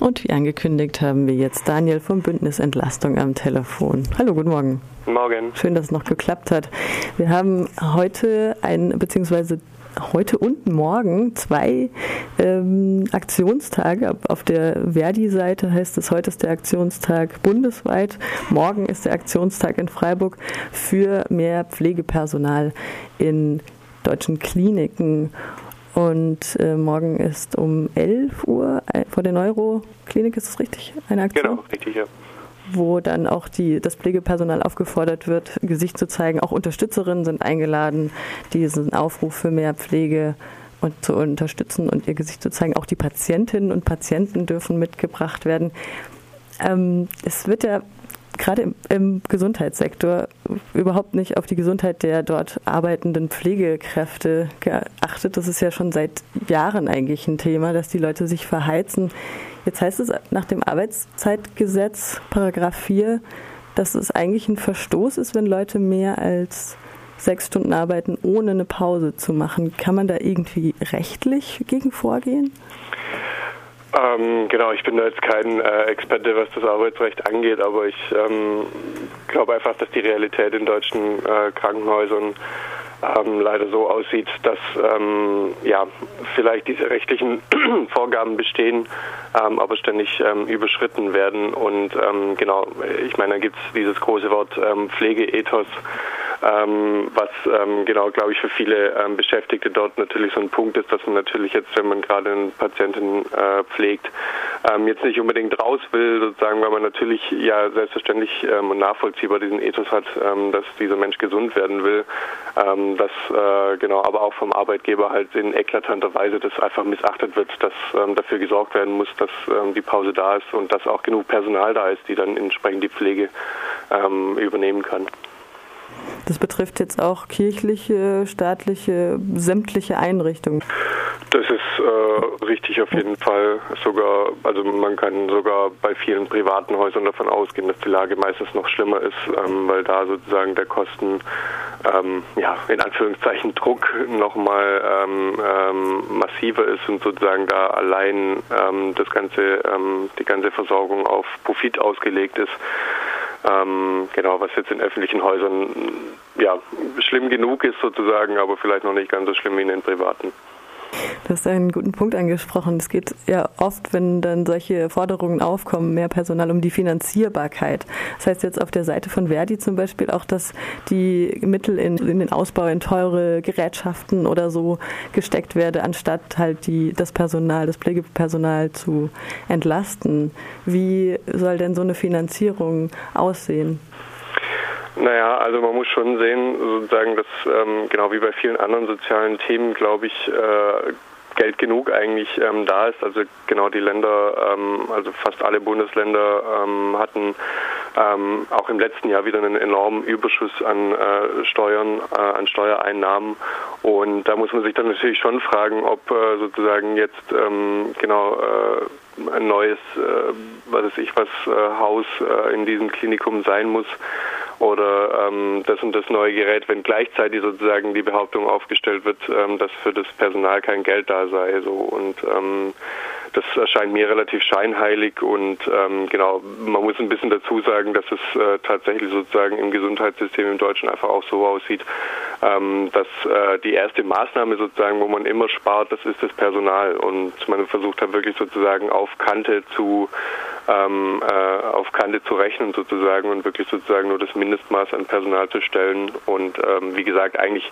Und wie angekündigt haben wir jetzt Daniel vom Bündnis Entlastung am Telefon. Hallo, guten Morgen. Morgen. Schön, dass es noch geklappt hat. Wir haben heute ein, beziehungsweise heute und morgen zwei ähm, Aktionstage. Auf der Verdi-Seite heißt es, heute ist der Aktionstag bundesweit, morgen ist der Aktionstag in Freiburg für mehr Pflegepersonal in deutschen Kliniken. Und äh, morgen ist um 11 Uhr äh, vor der Neuroklinik, ist das richtig? Eine Aktion? Genau, richtig, ja. Wo dann auch die, das Pflegepersonal aufgefordert wird, Gesicht zu zeigen. Auch Unterstützerinnen sind eingeladen, diesen Aufruf für mehr Pflege und zu unterstützen und ihr Gesicht zu zeigen. Auch die Patientinnen und Patienten dürfen mitgebracht werden. Ähm, es wird ja gerade im, im, Gesundheitssektor überhaupt nicht auf die Gesundheit der dort arbeitenden Pflegekräfte geachtet. Das ist ja schon seit Jahren eigentlich ein Thema, dass die Leute sich verheizen. Jetzt heißt es nach dem Arbeitszeitgesetz, Paragraph 4, dass es eigentlich ein Verstoß ist, wenn Leute mehr als sechs Stunden arbeiten, ohne eine Pause zu machen. Kann man da irgendwie rechtlich gegen vorgehen? Ähm, genau, ich bin da jetzt kein äh, Experte, was das Arbeitsrecht angeht, aber ich ähm, glaube einfach, dass die Realität in deutschen äh, Krankenhäusern ähm, leider so aussieht, dass ähm, ja vielleicht diese rechtlichen Vorgaben bestehen, ähm, aber ständig ähm, überschritten werden. Und genau, ich meine, da gibt es dieses große Wort Pflegeethos ähm, was ähm, genau, glaube ich, für viele ähm, Beschäftigte dort natürlich so ein Punkt ist, dass man natürlich jetzt, wenn man gerade einen Patienten äh, pflegt, ähm, jetzt nicht unbedingt raus will, sozusagen, weil man natürlich ja selbstverständlich ähm, und nachvollziehbar diesen Ethos hat, ähm, dass dieser Mensch gesund werden will, dass äh, genau, aber auch vom Arbeitgeber halt in eklatanter Weise das einfach missachtet wird, dass dafür gesorgt werden muss, dass die Pause da ist und dass auch genug Personal da ist, die dann entsprechend die Pflege übernehmen kann. Das betrifft jetzt auch kirchliche, staatliche, sämtliche Einrichtungen. Das ist äh, richtig auf jeden Fall. Sogar, also man kann sogar bei vielen privaten Häusern davon ausgehen, dass die Lage meistens noch schlimmer ist, ähm, weil da sozusagen der Kosten, ähm, ja, in Anführungszeichen Druck nochmal ähm, ähm, massiver ist und sozusagen da allein ähm, das ganze, ähm, die ganze Versorgung auf Profit ausgelegt ist. Ähm, genau, was jetzt in öffentlichen Häusern ja schlimm genug ist sozusagen, aber vielleicht noch nicht ganz so schlimm wie in den privaten. Du hast einen guten Punkt angesprochen. Es geht ja oft, wenn dann solche Forderungen aufkommen, mehr Personal um die Finanzierbarkeit. Das heißt jetzt auf der Seite von Verdi zum Beispiel auch, dass die Mittel in, in den Ausbau in teure Gerätschaften oder so gesteckt werde, anstatt halt die, das Personal, das Pflegepersonal zu entlasten. Wie soll denn so eine Finanzierung aussehen? Naja, also man muss schon sehen, sozusagen, dass ähm, genau wie bei vielen anderen sozialen Themen, glaube ich, äh, Geld genug eigentlich ähm, da ist. Also genau die Länder, ähm, also fast alle Bundesländer ähm, hatten ähm, auch im letzten Jahr wieder einen enormen Überschuss an äh, Steuern, äh, an Steuereinnahmen. Und da muss man sich dann natürlich schon fragen, ob äh, sozusagen jetzt ähm, genau äh, ein neues, äh, was weiß ich was, äh, Haus in diesem Klinikum sein muss oder ähm, das und das neue Gerät, wenn gleichzeitig sozusagen die Behauptung aufgestellt wird, ähm, dass für das Personal kein Geld da sei. So und ähm, das erscheint mir relativ scheinheilig und ähm, genau, man muss ein bisschen dazu sagen, dass es äh, tatsächlich sozusagen im Gesundheitssystem im Deutschen einfach auch so aussieht, ähm, dass äh, die erste Maßnahme sozusagen, wo man immer spart, das ist das Personal und man versucht hat wirklich sozusagen auf Kante zu ähm, äh, auf Kante zu rechnen sozusagen und wirklich sozusagen nur das Mindestmaß an Personal zu stellen. Und ähm, wie gesagt, eigentlich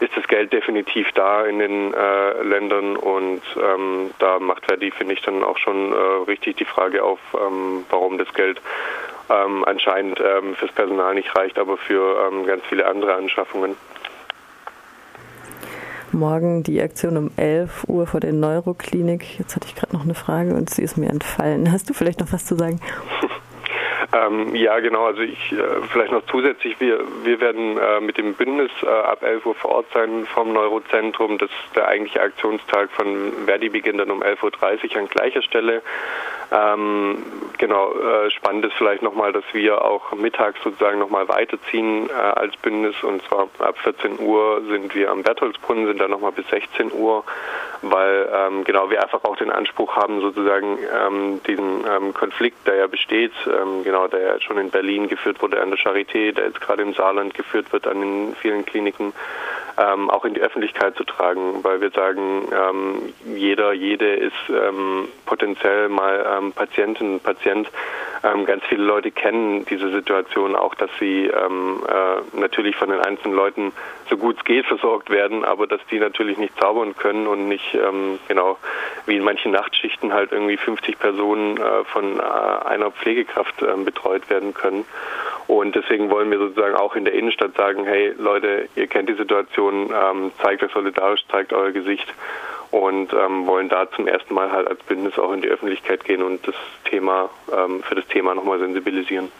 ist das Geld definitiv da in den äh, Ländern und ähm, da macht Verdi, finde ich, dann auch schon äh, richtig die Frage auf, ähm, warum das Geld ähm, anscheinend ähm, fürs Personal nicht reicht, aber für ganz viele andere Anschaffungen morgen die Aktion um 11 Uhr vor der Neuroklinik. Jetzt hatte ich gerade noch eine Frage und sie ist mir entfallen. Hast du vielleicht noch was zu sagen? Ähm, ja, genau. Also ich äh, vielleicht noch zusätzlich, wir, wir werden äh, mit dem Bündnis äh, ab 11 Uhr vor Ort sein vom Neurozentrum. Das der eigentliche Aktionstag von Verdi beginnt dann um 11.30 Uhr an gleicher Stelle. Ähm, genau, äh, spannend ist vielleicht nochmal, dass wir auch mittags sozusagen nochmal weiterziehen äh, als Bündnis und zwar ab 14 Uhr sind wir am Bertholdsbrunnen, sind dann nochmal bis 16 Uhr, weil ähm, genau wir einfach auch den Anspruch haben, sozusagen ähm, diesen ähm, Konflikt, der ja besteht, ähm, genau, der ja schon in Berlin geführt wurde an der Charité, der jetzt gerade im Saarland geführt wird an den vielen Kliniken, ähm, auch in die Öffentlichkeit zu tragen, weil wir sagen, ähm, jeder, jede ist ähm, potenziell mal ähm, Patientin, Patient. Ähm, ganz viele Leute kennen diese Situation auch, dass sie ähm, äh, natürlich von den einzelnen Leuten so gut es geht versorgt werden, aber dass die natürlich nicht zaubern können und nicht ähm, genau wie in manchen Nachtschichten halt irgendwie 50 Personen äh, von äh, einer Pflegekraft äh, betreut werden können. Und deswegen wollen wir sozusagen auch in der Innenstadt sagen, hey Leute, ihr kennt die Situation, ähm, zeigt euch solidarisch, zeigt euer Gesicht und ähm, wollen da zum ersten Mal halt als Bündnis auch in die Öffentlichkeit gehen und das Thema ähm, für das Thema nochmal sensibilisieren.